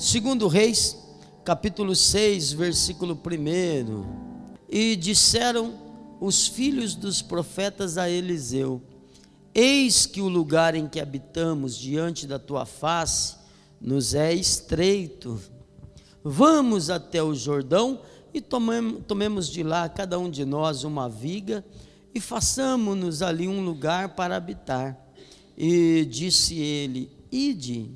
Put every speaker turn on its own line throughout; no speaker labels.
Segundo Reis, capítulo 6, versículo 1. E disseram os filhos dos profetas a Eliseu: Eis que o lugar em que habitamos diante da tua face nos é estreito. Vamos até o Jordão e tomemos, de lá cada um de nós uma viga e façamos-nos ali um lugar para habitar. E disse ele: Ide.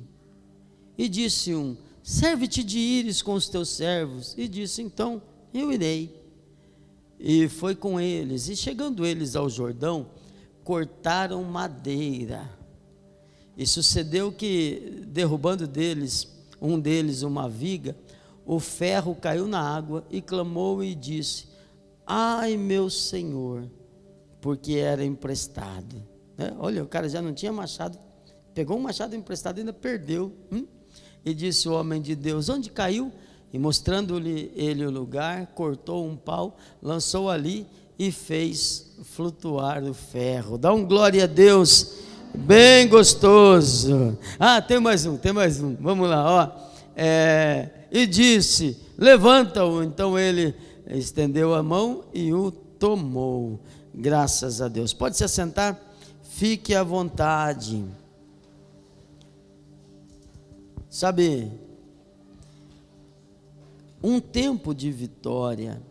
E disse um: Serve-te de ires com os teus servos. E disse: Então eu irei. E foi com eles. E chegando eles ao Jordão, cortaram madeira. E sucedeu que, derrubando deles, um deles uma viga, o ferro caiu na água e clamou e disse: Ai, meu senhor, porque era emprestado. Né? Olha, o cara já não tinha machado, pegou um machado emprestado e ainda perdeu. Hum? E disse o homem de Deus: Onde caiu? E mostrando-lhe ele o lugar, cortou um pau, lançou ali e fez flutuar o ferro. Dá um glória a Deus, bem gostoso. Ah, tem mais um, tem mais um. Vamos lá, ó. É, e disse: Levanta-o. Então ele estendeu a mão e o tomou. Graças a Deus. Pode se assentar? Fique à vontade. Sabe, um tempo de vitória,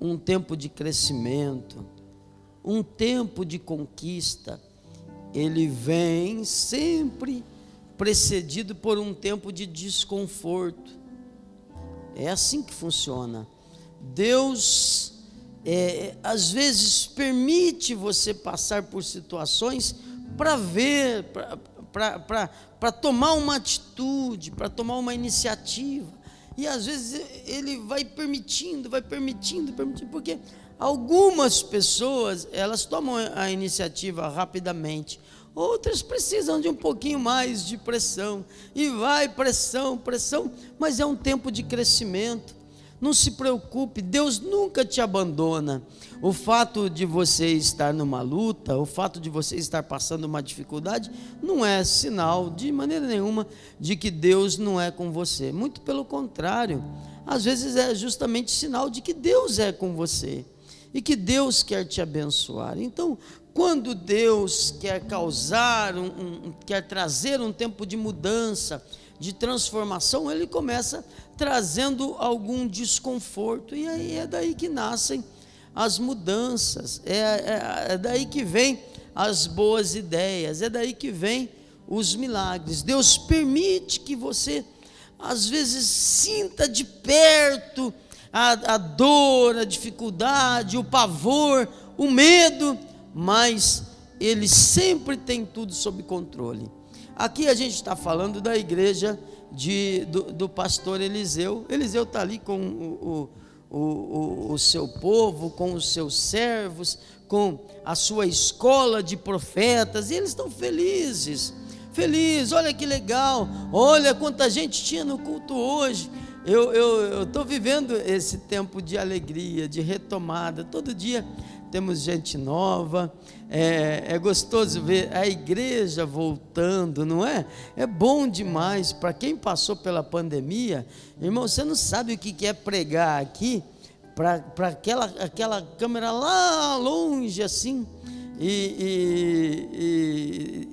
um tempo de crescimento, um tempo de conquista, ele vem sempre precedido por um tempo de desconforto. É assim que funciona. Deus, é, às vezes, permite você passar por situações para ver, para tomar uma atitude, para tomar uma iniciativa. E às vezes ele vai permitindo, vai permitindo, permitindo, porque algumas pessoas, elas tomam a iniciativa rapidamente, outras precisam de um pouquinho mais de pressão, e vai pressão, pressão, mas é um tempo de crescimento. Não se preocupe, Deus nunca te abandona. O fato de você estar numa luta, o fato de você estar passando uma dificuldade, não é sinal de maneira nenhuma de que Deus não é com você. Muito pelo contrário, às vezes é justamente sinal de que Deus é com você e que Deus quer te abençoar. Então, quando Deus quer causar, um, um, quer trazer um tempo de mudança, de transformação, Ele começa trazendo algum desconforto, e aí é daí que nascem as mudanças, é, é, é daí que vem as boas ideias, é daí que vem os milagres. Deus permite que você, às vezes, sinta de perto a, a dor, a dificuldade, o pavor, o medo, mas Ele sempre tem tudo sob controle. Aqui a gente está falando da igreja de, do, do pastor Eliseu. Eliseu está ali com o, o, o, o seu povo, com os seus servos, com a sua escola de profetas, e eles estão felizes. Feliz, olha que legal, olha quanta gente tinha no culto hoje. Eu estou vivendo esse tempo de alegria, de retomada. Todo dia temos gente nova, é, é, gostoso ver a igreja voltando, não é? É bom demais. Para quem passou pela pandemia, irmão, você não sabe o que é pregar aqui para aquela, aquela câmera lá longe assim, e, e,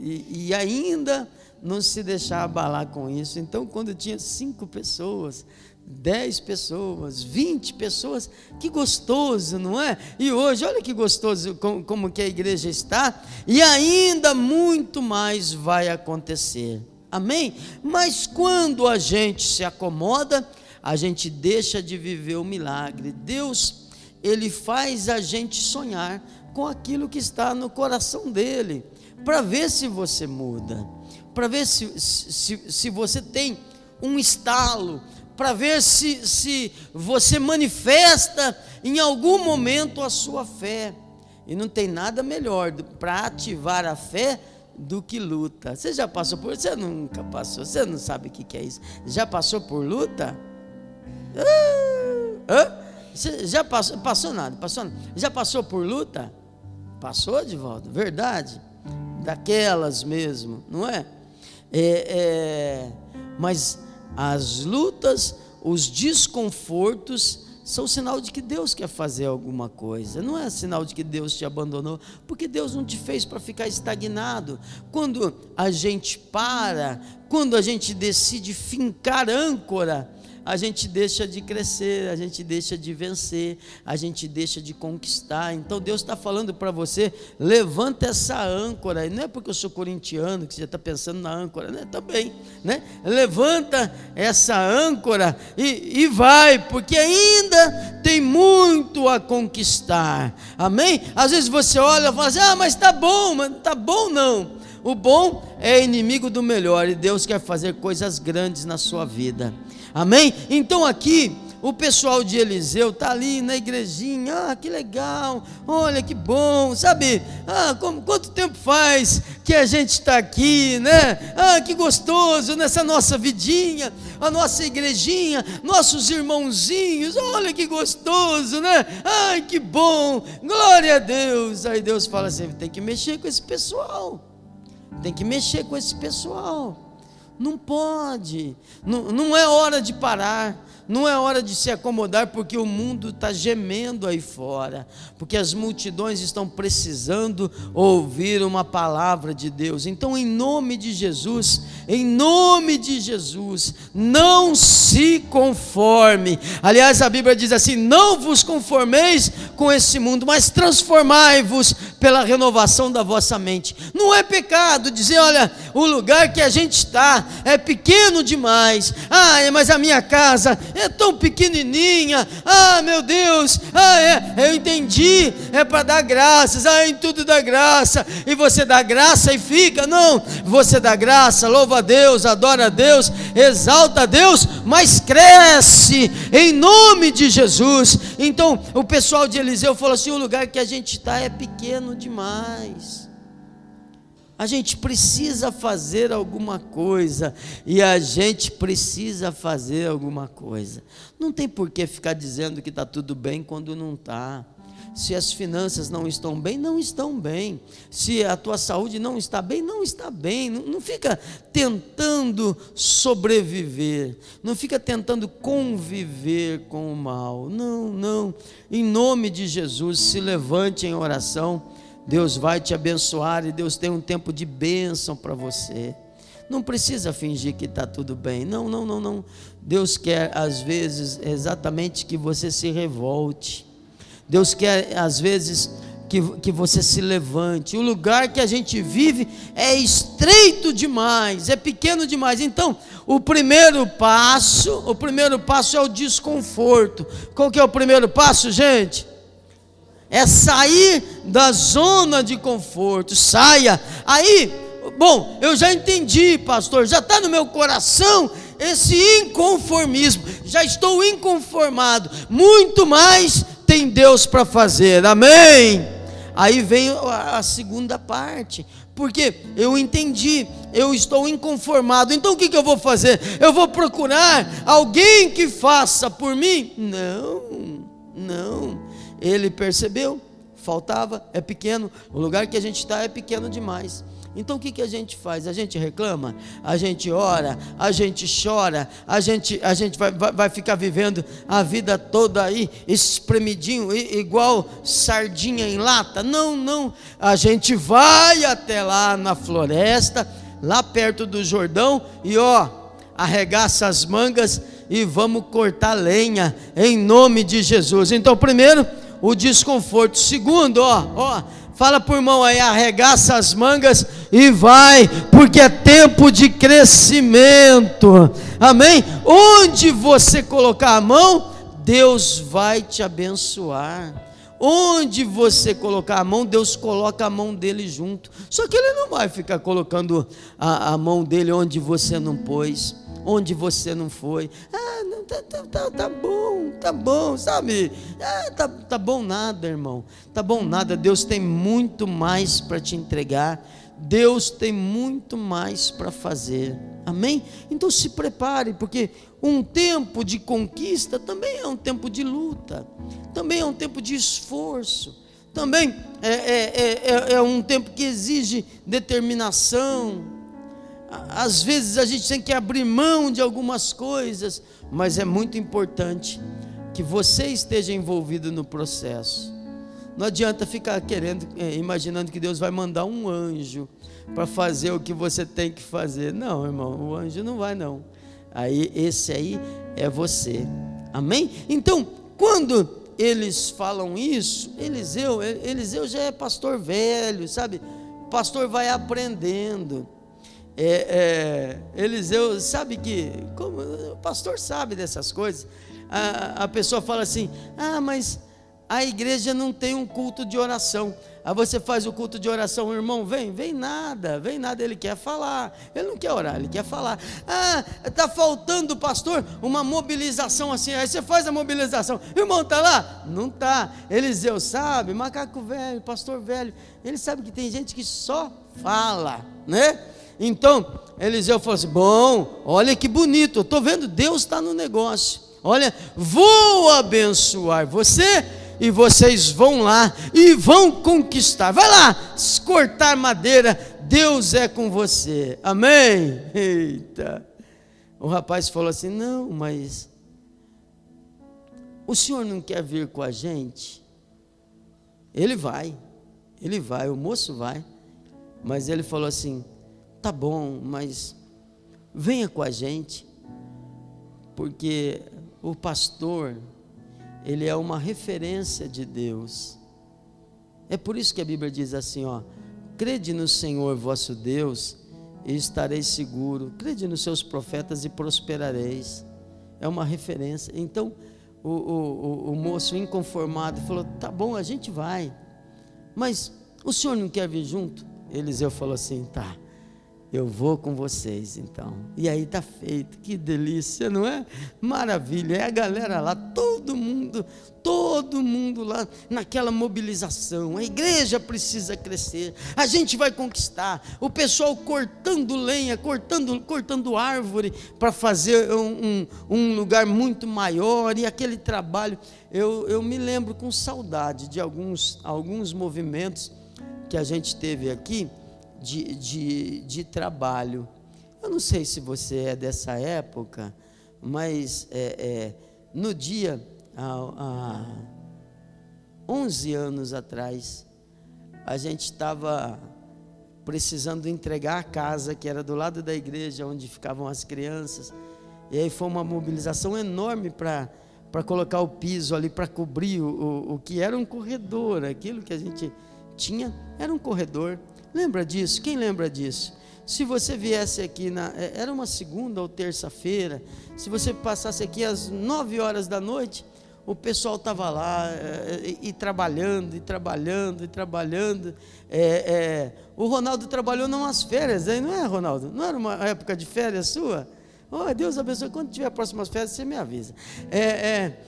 e, e ainda não se deixar abalar com isso. Então, quando tinha cinco pessoas, 10 pessoas, 20 pessoas, que gostoso, não é? E hoje, olha que gostoso como, como que a igreja está, e ainda muito mais vai acontecer. Amém? Mas quando a gente se acomoda, a gente deixa de viver o milagre. Deus, ele faz a gente sonhar com aquilo que está no coração dele, para ver se você muda, para ver se, se, se você tem um estalo, para ver se, se você manifesta em algum momento a sua fé. E não tem nada melhor para ativar a fé do que luta. Você já passou por. Você nunca passou, você não sabe o que é isso. Já passou por luta? Ah, você já passou, passou nada, passou nada. Já passou por luta? Passou volta, verdade. Daquelas mesmo, não é? é, é mas as lutas, os desconfortos são sinal de que Deus quer fazer alguma coisa. Não é sinal de que Deus te abandonou, porque Deus não te fez para ficar estagnado. Quando a gente para, quando a gente decide fincar âncora, a gente deixa de crescer, a gente deixa de vencer, a gente deixa de conquistar. Então Deus está falando para você: levanta essa âncora. E não é porque eu sou corintiano que você está pensando na âncora, né? Também, né? Levanta essa âncora e, e vai, porque ainda tem muito a conquistar. Amém? Às vezes você olha e fala assim: ah, mas está bom, mas está bom não. O bom é inimigo do melhor e Deus quer fazer coisas grandes na sua vida. Amém? Então aqui o pessoal de Eliseu está ali na igrejinha, ah, que legal, olha que bom, sabe? Ah, como, quanto tempo faz que a gente está aqui, né? Ah, que gostoso nessa nossa vidinha, a nossa igrejinha, nossos irmãozinhos, olha que gostoso, né? Ai, que bom, glória a Deus. Aí Deus fala assim: tem que mexer com esse pessoal, tem que mexer com esse pessoal. Não pode, não, não é hora de parar. Não é hora de se acomodar, porque o mundo está gemendo aí fora, porque as multidões estão precisando ouvir uma palavra de Deus. Então, em nome de Jesus, em nome de Jesus, não se conforme. Aliás, a Bíblia diz assim: não vos conformeis com esse mundo, mas transformai-vos pela renovação da vossa mente. Não é pecado dizer, olha, o lugar que a gente está é pequeno demais. Ah, mas a minha casa é tão pequenininha. Ah, meu Deus, ah, é, eu entendi, é para dar graças. Ah, em tudo dá graça. E você dá graça e fica? Não, você dá graça, louva a Deus, adora a Deus, exalta a Deus, mas cresce em nome de Jesus. Então, o pessoal de Eliseu falou assim: o lugar que a gente está é pequeno demais. A gente precisa fazer alguma coisa e a gente precisa fazer alguma coisa. Não tem por que ficar dizendo que está tudo bem quando não está. Se as finanças não estão bem, não estão bem. Se a tua saúde não está bem, não está bem. Não, não fica tentando sobreviver. Não fica tentando conviver com o mal. Não, não. Em nome de Jesus, se levante em oração Deus vai te abençoar e Deus tem um tempo de bênção para você. Não precisa fingir que está tudo bem. Não, não, não, não. Deus quer, às vezes, exatamente que você se revolte. Deus quer, às vezes, que, que você se levante. O lugar que a gente vive é estreito demais, é pequeno demais. Então, o primeiro passo, o primeiro passo é o desconforto. Qual que é o primeiro passo, gente? É sair da zona de conforto. Saia. Aí, bom, eu já entendi, pastor, já está no meu coração esse inconformismo. Já estou inconformado. Muito mais tem Deus para fazer. Amém. Aí vem a segunda parte, porque eu entendi, eu estou inconformado, então o que, que eu vou fazer? Eu vou procurar alguém que faça por mim? Não, não, ele percebeu, faltava, é pequeno, o lugar que a gente está é pequeno demais. Então o que, que a gente faz? A gente reclama, a gente ora, a gente chora, a gente, a gente vai, vai, vai ficar vivendo a vida toda aí, espremidinho, igual sardinha em lata. Não, não. A gente vai até lá na floresta, lá perto do Jordão, e ó, arregaça as mangas e vamos cortar lenha em nome de Jesus. Então, primeiro o desconforto. Segundo, ó, ó, fala por irmão aí, arregaça as mangas e vai, porque é tempo de crescimento. Amém? Onde você colocar a mão, Deus vai te abençoar. Onde você colocar a mão, Deus coloca a mão dele junto. Só que ele não vai ficar colocando a, a mão dele onde você não pôs onde você não foi. Ah, tá, tá, tá, tá bom, tá bom, sabe? Ah, tá, tá bom nada, irmão. Tá bom nada. Deus tem muito mais para te entregar. Deus tem muito mais para fazer. Amém? Então se prepare, porque um tempo de conquista também é um tempo de luta, também é um tempo de esforço, também é, é, é, é um tempo que exige determinação, às vezes a gente tem que abrir mão de algumas coisas, mas é muito importante que você esteja envolvido no processo. Não adianta ficar querendo, é, imaginando que Deus vai mandar um anjo para fazer o que você tem que fazer. Não, irmão, o anjo não vai não. Aí esse aí é você. Amém? Então, quando eles falam isso, Eliseu, Eliseu já é pastor velho, sabe? O pastor vai aprendendo. É, é, Eliseu sabe que, como o pastor sabe dessas coisas, a, a pessoa fala assim: ah, mas a igreja não tem um culto de oração. Aí você faz o culto de oração, o irmão vem, vem nada, vem nada, ele quer falar, ele não quer orar, ele quer falar. Ah, está faltando, pastor, uma mobilização assim. Aí você faz a mobilização, irmão está lá? Não está. Eliseu sabe, macaco velho, pastor velho, ele sabe que tem gente que só fala, né? Então, Eliseu falou assim: bom, olha que bonito, estou vendo, Deus está no negócio. Olha, vou abençoar você e vocês vão lá e vão conquistar. Vai lá, cortar madeira, Deus é com você. Amém? Eita. O rapaz falou assim: Não, mas o senhor não quer vir com a gente? Ele vai, ele vai, o moço vai. Mas ele falou assim: Tá bom, mas venha com a gente, porque o pastor ele é uma referência de Deus. É por isso que a Bíblia diz assim, ó: Crede no Senhor vosso Deus e estareis seguro. Crede nos seus profetas e prosperareis. É uma referência. Então, o, o, o, moço inconformado falou: Tá bom, a gente vai. Mas o senhor não quer vir junto? Eliseu falou assim: Tá. Eu vou com vocês então. E aí tá feito, que delícia, não é? Maravilha. É a galera lá, todo mundo, todo mundo lá naquela mobilização. A igreja precisa crescer. A gente vai conquistar. O pessoal cortando lenha, cortando, cortando árvore para fazer um, um, um, lugar muito maior e aquele trabalho. Eu, eu me lembro com saudade de alguns, alguns movimentos que a gente teve aqui de, de, de trabalho. Eu não sei se você é dessa época, mas é, é, no dia, há, há 11 anos atrás, a gente estava precisando entregar a casa que era do lado da igreja onde ficavam as crianças. E aí foi uma mobilização enorme para para colocar o piso ali para cobrir o, o, o que era um corredor, aquilo que a gente tinha era um corredor. Lembra disso? Quem lembra disso? Se você viesse aqui, na, é, era uma segunda ou terça-feira, se você passasse aqui às nove horas da noite, o pessoal estava lá é, e, e, trabalhando, e trabalhando, e trabalhando. É, é, o Ronaldo trabalhou numas férias, aí não é, Ronaldo? Não era uma época de férias sua? Oh, Deus abençoe. Quando tiver próximas férias, você me avisa. É, é,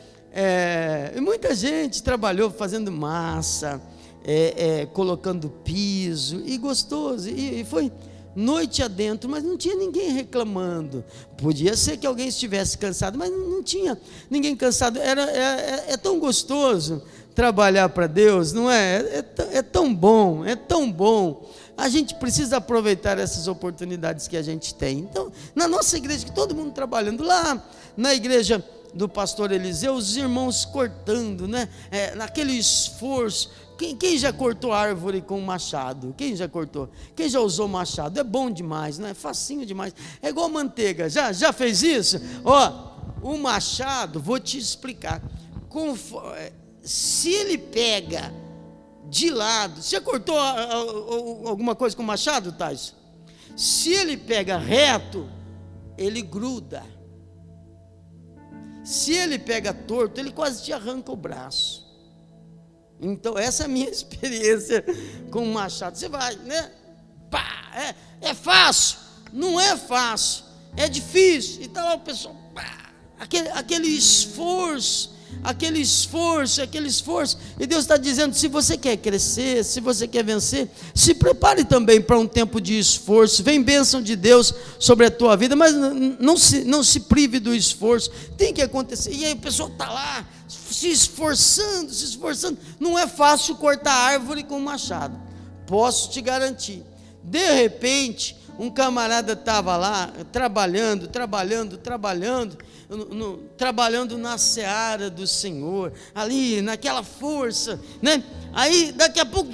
é, muita gente trabalhou fazendo massa é, é, colocando piso, e gostoso, e, e foi noite adentro, mas não tinha ninguém reclamando. Podia ser que alguém estivesse cansado, mas não tinha ninguém cansado. Era, é, é, é tão gostoso trabalhar para Deus, não é? É, é? é, tão bom, é tão bom. A gente precisa aproveitar essas oportunidades que a gente tem. Então, na nossa igreja, que todo mundo trabalhando lá, na igreja do pastor Eliseu, os irmãos cortando, né? É, naquele esforço, quem, quem, já cortou árvore com machado? Quem já cortou? Quem já usou machado? É bom demais, não é? Facinho demais. É igual manteiga. Já, já fez isso? Ó, o machado, vou te explicar. É, se ele pega de lado, você cortou alguma coisa com machado, Tais? Se ele pega reto, ele gruda. Se ele pega torto, ele quase te arranca o braço. Então, essa é a minha experiência com o machado. Você vai, né? Pá, é, é fácil? Não é fácil. É difícil. E está lá o pessoal, pá, aquele, aquele esforço, aquele esforço, aquele esforço. E Deus está dizendo: se você quer crescer, se você quer vencer, se prepare também para um tempo de esforço. Vem bênção de Deus sobre a tua vida, mas não se, não se prive do esforço. Tem que acontecer. E aí o pessoal está lá se esforçando, se esforçando. Não é fácil cortar árvore com machado. Posso te garantir. De repente, um camarada estava lá trabalhando, trabalhando, trabalhando, no, no, trabalhando na seara do Senhor, ali naquela força, né? Aí daqui a pouco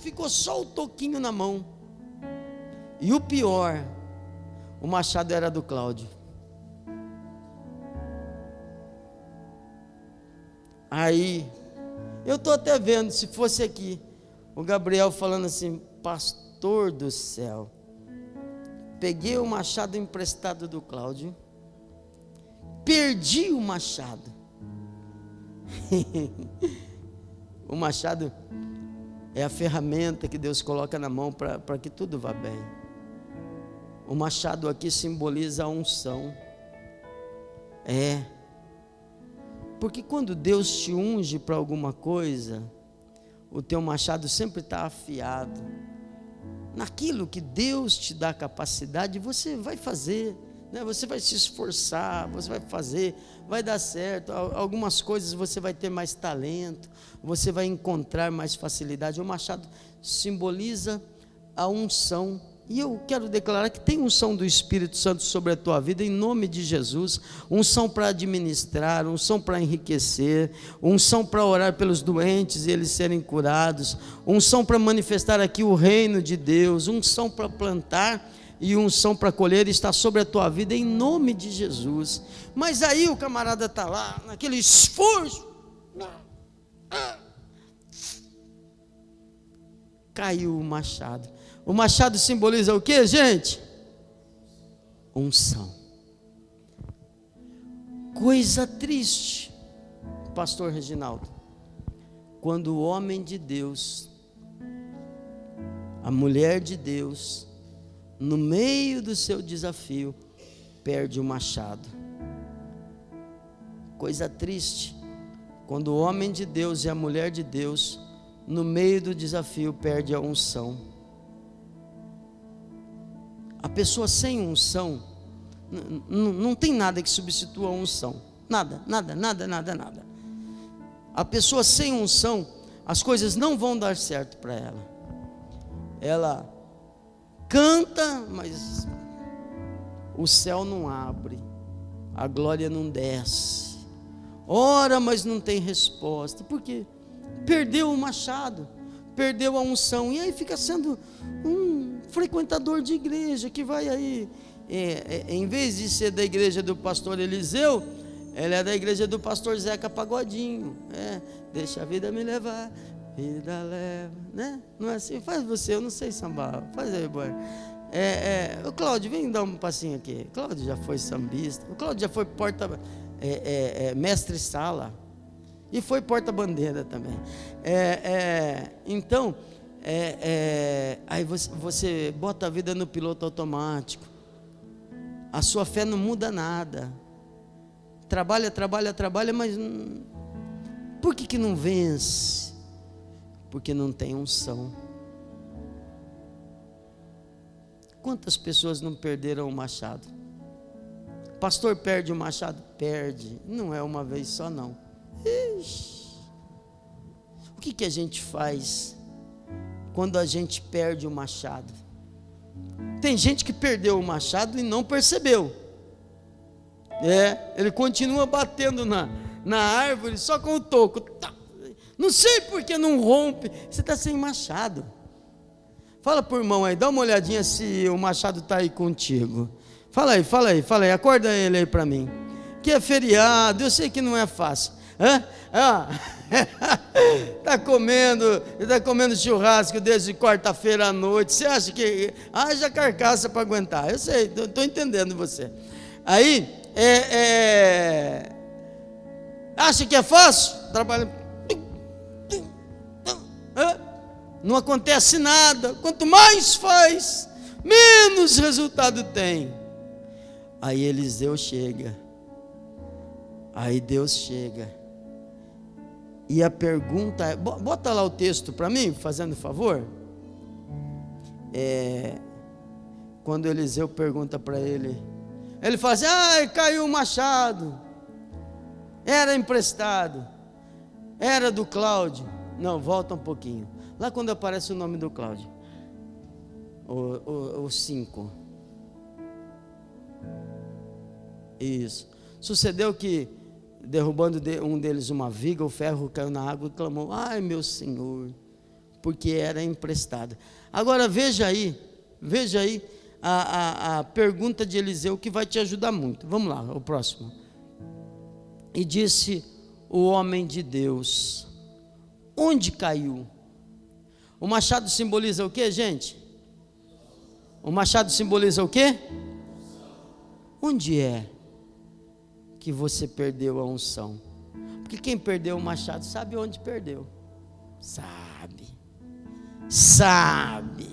ficou só o toquinho na mão. E o pior, o machado era do Cláudio. Aí, eu estou até vendo, se fosse aqui, o Gabriel falando assim, pastor do céu, peguei o machado emprestado do Cláudio, perdi o machado. o machado é a ferramenta que Deus coloca na mão para que tudo vá bem. O machado aqui simboliza a unção. É. Porque quando Deus te unge para alguma coisa, o teu machado sempre está afiado. Naquilo que Deus te dá capacidade, você vai fazer, né? você vai se esforçar, você vai fazer, vai dar certo. Algumas coisas você vai ter mais talento, você vai encontrar mais facilidade. O machado simboliza a unção e eu quero declarar que tem unção do Espírito Santo sobre a tua vida, em nome de Jesus. Unção para administrar, unção para enriquecer, unção para orar pelos doentes e eles serem curados, unção para manifestar aqui o reino de Deus, unção para plantar e unção para colher está sobre a tua vida, em nome de Jesus. Mas aí o camarada está lá, naquele esforço. Caiu o machado. O machado simboliza o que, gente? Unção. Coisa triste, Pastor Reginaldo, quando o homem de Deus, a mulher de Deus, no meio do seu desafio, perde o machado. Coisa triste, quando o homem de Deus e a mulher de Deus, no meio do desafio, perde a unção. A pessoa sem unção, não tem nada que substitua a unção. Nada, nada, nada, nada, nada. A pessoa sem unção, as coisas não vão dar certo para ela. Ela canta, mas o céu não abre, a glória não desce. Ora, mas não tem resposta. Por quê? Perdeu o machado, perdeu a unção, e aí fica sendo um frequentador de igreja que vai aí, é, é, em vez de ser da igreja do pastor Eliseu, ela é da igreja do pastor Zeca Pagodinho. É, deixa a vida me levar, vida leva, né? Não é assim? Faz você, eu não sei sambar. Faz aí, boy. É, é, o Cláudio, vem dar um passinho aqui. Cláudio já foi sambista. O Cláudio já foi porta, é, é, é mestre sala. E foi porta-bandeira também. É, então, é, é, aí você, você bota a vida no piloto automático. A sua fé não muda nada. Trabalha, trabalha, trabalha, mas por que, que não vence? Porque não tem unção. Quantas pessoas não perderam o machado? Pastor perde o machado? Perde. Não é uma vez só, não. Ixi. O que, que a gente faz quando a gente perde o machado. Tem gente que perdeu o machado e não percebeu. É, ele continua batendo na, na árvore só com o toco. Tá. Não sei por que não rompe. Você está sem machado. Fala por irmão aí, dá uma olhadinha se o machado está aí contigo. Fala aí, fala aí, fala aí, acorda ele aí para mim. Que é feriado, eu sei que não é fácil. Está comendo, está comendo churrasco desde quarta-feira à noite. Você acha que haja carcaça para aguentar? Eu sei, estou entendendo você. Aí, é, é, acha que é fácil? Trabalha. Não acontece nada. Quanto mais faz, menos resultado tem. Aí Eliseu chega. Aí Deus chega e a pergunta é: bota lá o texto para mim, fazendo favor. É, quando Eliseu pergunta para ele, ele fala assim: ai, caiu o machado, era emprestado, era do Cláudio. Não, volta um pouquinho. Lá quando aparece o nome do Cláudio, o, 5. o cinco. Isso. Sucedeu que derrubando um deles uma viga, o ferro caiu na água e clamou: Ai, meu senhor, porque era emprestado. Agora veja aí, veja aí a, a, a pergunta de Eliseu que vai te ajudar muito. Vamos lá, o próximo. E disse o homem de Deus: Onde caiu? O machado simboliza o que, gente? O machado simboliza o que? Onde é que você perdeu a unção? Porque quem perdeu o machado sabe onde perdeu. Sabe. Sabe.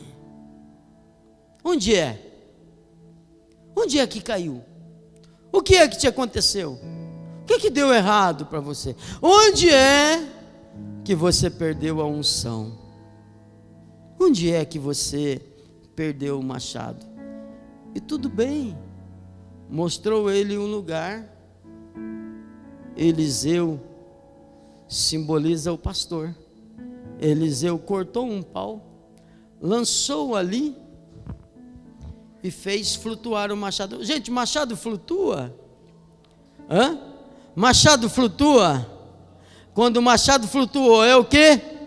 Onde é? Onde é que caiu? O que é que te aconteceu? O que, é que deu errado para você? Onde é que você perdeu a unção? Onde é que você perdeu o machado? E tudo bem, mostrou ele um lugar. Eliseu simboliza o pastor. Eliseu cortou um pau, lançou ali e fez flutuar o machado. Gente, machado flutua? Hã? Machado flutua? Quando o machado flutuou, é o que?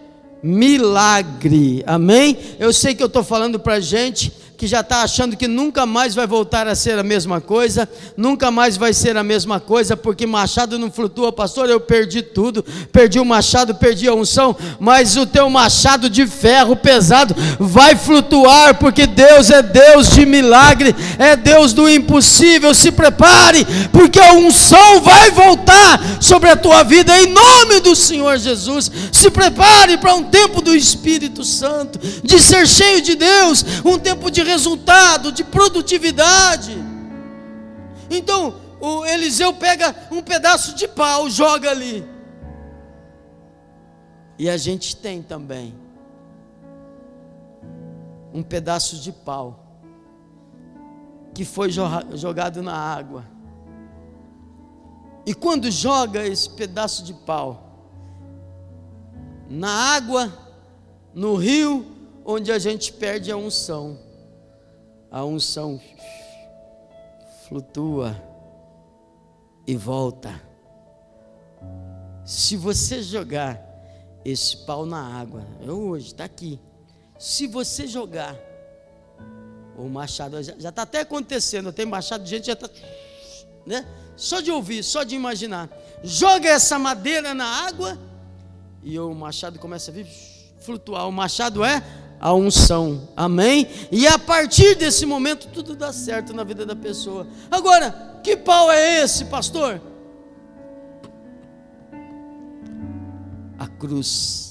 milagre. Amém? Eu sei que eu estou falando para gente que já está achando que nunca mais vai voltar a ser a mesma coisa, nunca mais vai ser a mesma coisa, porque machado não flutua, pastor. Eu perdi tudo, perdi o machado, perdi a unção, mas o teu machado de ferro pesado vai flutuar, porque Deus é Deus de milagre, é Deus do impossível. Se prepare, porque a unção vai voltar sobre a tua vida, em nome do Senhor Jesus. Se prepare para um tempo do Espírito Santo, de ser cheio de Deus, um tempo de resultado, de produtividade. Então, o Eliseu pega um pedaço de pau, joga ali. E a gente tem também um pedaço de pau que foi jogado na água. E quando joga esse pedaço de pau na água, no rio, onde a gente perde a unção a unção flutua e volta. Se você jogar esse pau na água, eu hoje está aqui. Se você jogar o machado, já está até acontecendo, tem machado de gente já está, né? Só de ouvir, só de imaginar. Joga essa madeira na água e o machado começa a vir, flutuar. O machado é a unção. Amém? E a partir desse momento tudo dá certo na vida da pessoa. Agora, que pau é esse, pastor? A cruz.